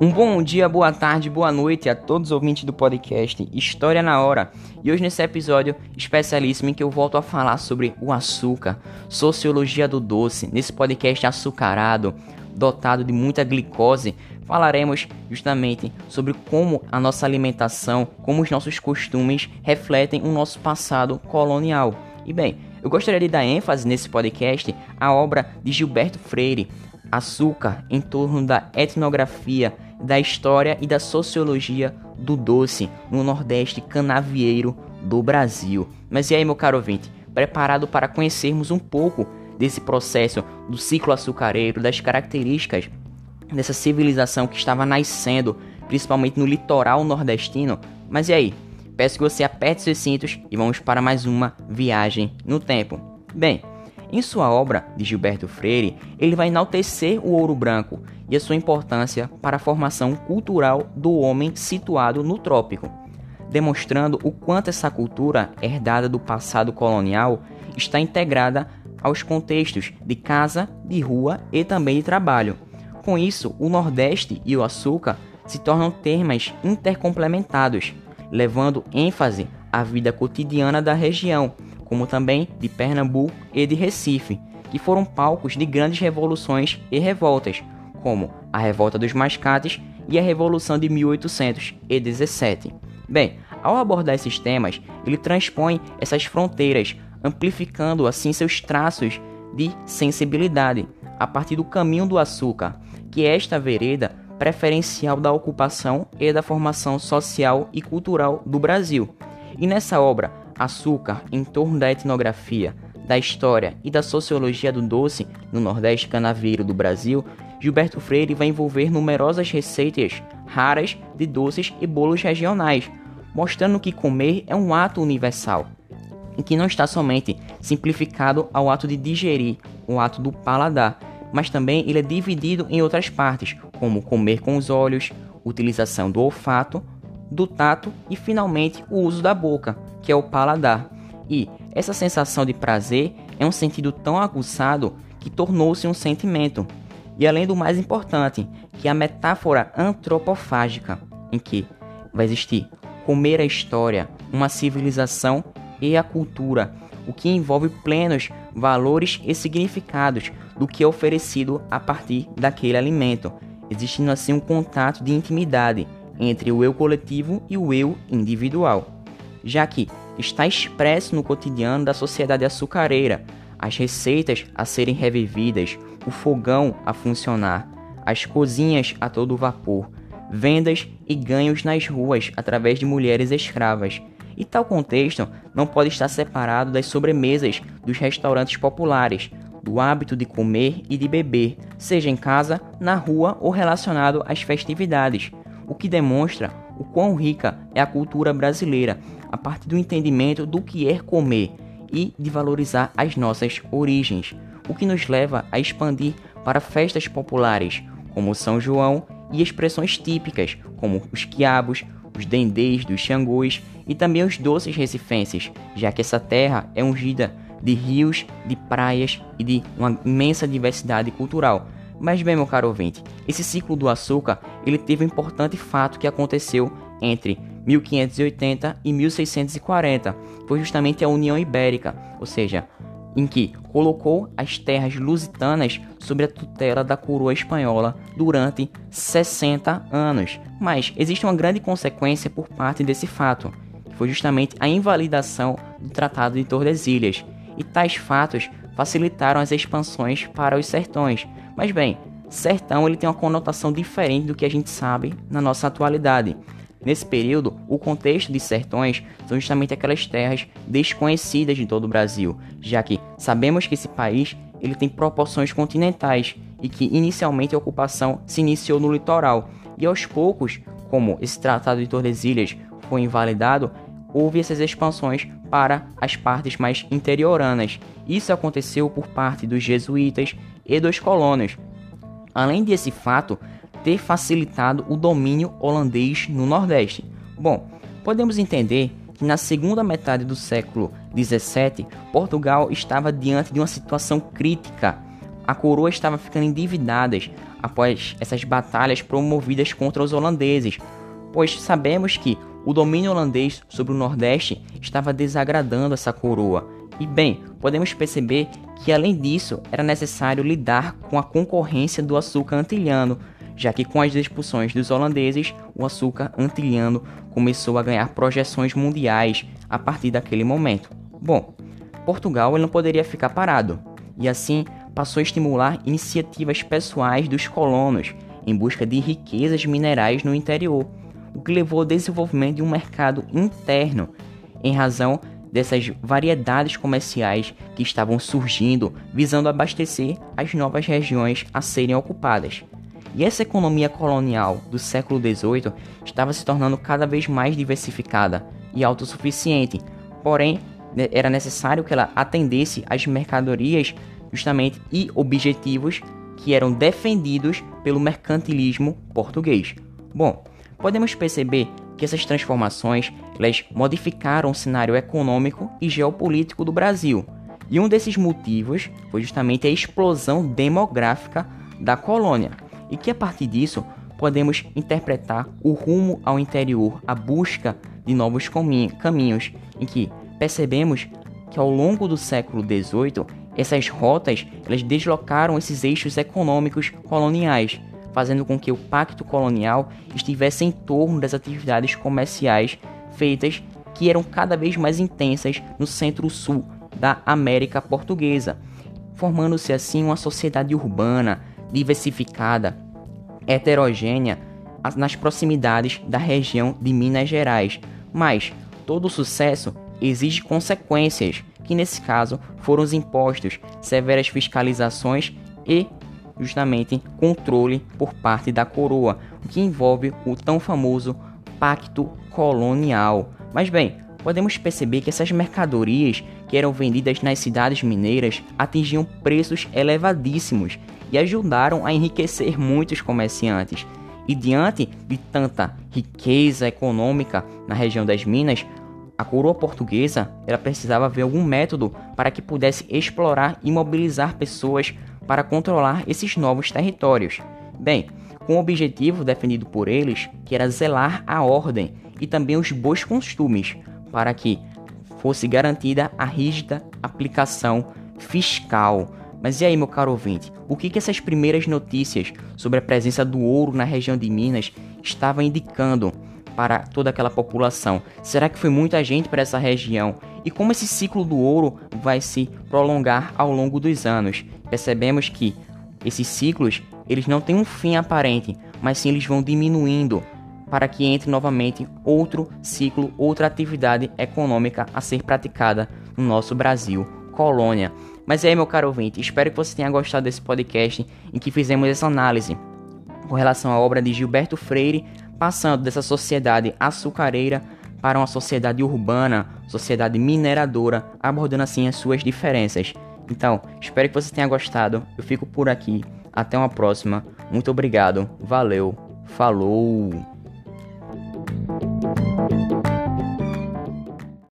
Um bom dia, boa tarde, boa noite a todos os ouvintes do podcast História na Hora. E hoje nesse episódio especialíssimo em que eu volto a falar sobre o açúcar, sociologia do doce, nesse podcast açucarado, dotado de muita glicose, falaremos justamente sobre como a nossa alimentação, como os nossos costumes refletem o nosso passado colonial. E bem, eu gostaria de dar ênfase nesse podcast à obra de Gilberto Freire, Açúcar, em torno da etnografia da história e da sociologia do doce no Nordeste canavieiro do Brasil. Mas e aí, meu caro ouvinte, preparado para conhecermos um pouco desse processo do ciclo açucareiro, das características dessa civilização que estava nascendo, principalmente no litoral nordestino? Mas e aí? Peço que você aperte seus cintos e vamos para mais uma viagem no tempo. Bem, em sua obra de Gilberto Freire, ele vai enaltecer o ouro branco e a sua importância para a formação cultural do homem situado no trópico, demonstrando o quanto essa cultura, herdada do passado colonial, está integrada aos contextos de casa, de rua e também de trabalho. Com isso, o Nordeste e o açúcar se tornam termos intercomplementados, levando ênfase à vida cotidiana da região como também de Pernambuco e de Recife, que foram palcos de grandes revoluções e revoltas, como a Revolta dos Mascates e a Revolução de 1817. Bem, ao abordar esses temas, ele transpõe essas fronteiras, amplificando assim seus traços de sensibilidade a partir do caminho do açúcar, que é esta vereda preferencial da ocupação e da formação social e cultural do Brasil. E nessa obra, açúcar em torno da etnografia, da história e da sociologia do doce no Nordeste Canaveiro do Brasil, Gilberto Freire vai envolver numerosas receitas raras de doces e bolos regionais, mostrando que comer é um ato universal, e que não está somente simplificado ao ato de digerir, o ato do paladar, mas também ele é dividido em outras partes, como comer com os olhos, utilização do olfato, do tato e finalmente o uso da boca, que é o paladar. E essa sensação de prazer é um sentido tão aguçado que tornou-se um sentimento. E além do mais importante, que é a metáfora antropofágica, em que vai existir comer a história, uma civilização e a cultura, o que envolve plenos valores e significados do que é oferecido a partir daquele alimento, existindo assim um contato de intimidade entre o eu coletivo e o eu individual já que está expresso no cotidiano da sociedade açucareira, as receitas a serem revividas, o fogão a funcionar, as cozinhas a todo vapor, vendas e ganhos nas ruas através de mulheres escravas. E tal contexto não pode estar separado das sobremesas dos restaurantes populares, do hábito de comer e de beber, seja em casa, na rua ou relacionado às festividades, o que demonstra o quão rica é a cultura brasileira a partir do entendimento do que é comer e de valorizar as nossas origens, o que nos leva a expandir para festas populares, como São João, e expressões típicas, como os quiabos, os dendês dos xangôs e também os doces recifenses, já que essa terra é ungida de rios, de praias e de uma imensa diversidade cultural. Mas bem, meu caro ouvinte, esse ciclo do açúcar, ele teve um importante fato que aconteceu entre 1580 e 1640. Foi justamente a União Ibérica, ou seja, em que colocou as terras lusitanas sob a tutela da coroa espanhola durante 60 anos. Mas existe uma grande consequência por parte desse fato, que foi justamente a invalidação do Tratado de Tordesilhas. E tais fatos facilitaram as expansões para os sertões. Mas bem, sertão ele tem uma conotação diferente do que a gente sabe na nossa atualidade. Nesse período, o contexto de sertões são justamente aquelas terras desconhecidas de todo o Brasil, já que sabemos que esse país ele tem proporções continentais e que inicialmente a ocupação se iniciou no litoral e aos poucos, como esse Tratado de Tordesilhas foi invalidado, houve essas expansões para as partes mais interioranas. Isso aconteceu por parte dos jesuítas e dos colonos. Além desse fato, ter facilitado o domínio holandês no Nordeste. Bom, podemos entender que na segunda metade do século XVII, Portugal estava diante de uma situação crítica a coroa estava ficando endividada após essas batalhas promovidas contra os holandeses, pois sabemos que o domínio holandês sobre o Nordeste estava desagradando essa coroa. E bem, podemos perceber que além disso era necessário lidar com a concorrência do açúcar antilhano, já que com as expulsões dos holandeses, o açúcar antilhano começou a ganhar projeções mundiais a partir daquele momento. Bom, Portugal ele não poderia ficar parado, e assim passou a estimular iniciativas pessoais dos colonos em busca de riquezas minerais no interior, o que levou ao desenvolvimento de um mercado interno em razão dessas variedades comerciais que estavam surgindo, visando abastecer as novas regiões a serem ocupadas. E essa economia colonial do século XVIII estava se tornando cada vez mais diversificada e autossuficiente, porém né, era necessário que ela atendesse às mercadorias justamente e objetivos que eram defendidos pelo mercantilismo português. Bom, podemos perceber que essas transformações elas modificaram o cenário econômico e geopolítico do Brasil. E um desses motivos foi justamente a explosão demográfica da colônia, e que a partir disso podemos interpretar o rumo ao interior, a busca de novos caminhos, em que percebemos que ao longo do século XVIII essas rotas elas deslocaram esses eixos econômicos coloniais, fazendo com que o pacto colonial estivesse em torno das atividades comerciais feitas que eram cada vez mais intensas no centro-sul da América Portuguesa, formando-se assim uma sociedade urbana, diversificada, heterogênea nas proximidades da região de Minas Gerais. Mas todo sucesso exige consequências, que nesse caso foram os impostos, severas fiscalizações e justamente controle por parte da coroa, o que envolve o tão famoso pacto colonial. Mas bem, podemos perceber que essas mercadorias que eram vendidas nas cidades mineiras atingiam preços elevadíssimos e ajudaram a enriquecer muitos comerciantes. E diante de tanta riqueza econômica na região das Minas, a coroa portuguesa ela precisava ver algum método para que pudesse explorar e mobilizar pessoas para controlar esses novos territórios. Bem, com o objetivo definido por eles, que era zelar a ordem e também os bons costumes, para que fosse garantida a rígida aplicação fiscal. Mas e aí, meu caro ouvinte, o que, que essas primeiras notícias sobre a presença do ouro na região de Minas estavam indicando para toda aquela população? Será que foi muita gente para essa região? E como esse ciclo do ouro vai se prolongar ao longo dos anos? Percebemos que esses ciclos eles não têm um fim aparente, mas sim eles vão diminuindo para que entre novamente outro ciclo, outra atividade econômica a ser praticada no nosso Brasil, colônia. Mas aí, meu caro ouvinte, espero que você tenha gostado desse podcast em que fizemos essa análise com relação à obra de Gilberto Freire, passando dessa sociedade açucareira para uma sociedade urbana, sociedade mineradora, abordando assim as suas diferenças. Então, espero que você tenha gostado. Eu fico por aqui. Até uma próxima. Muito obrigado. Valeu. Falou.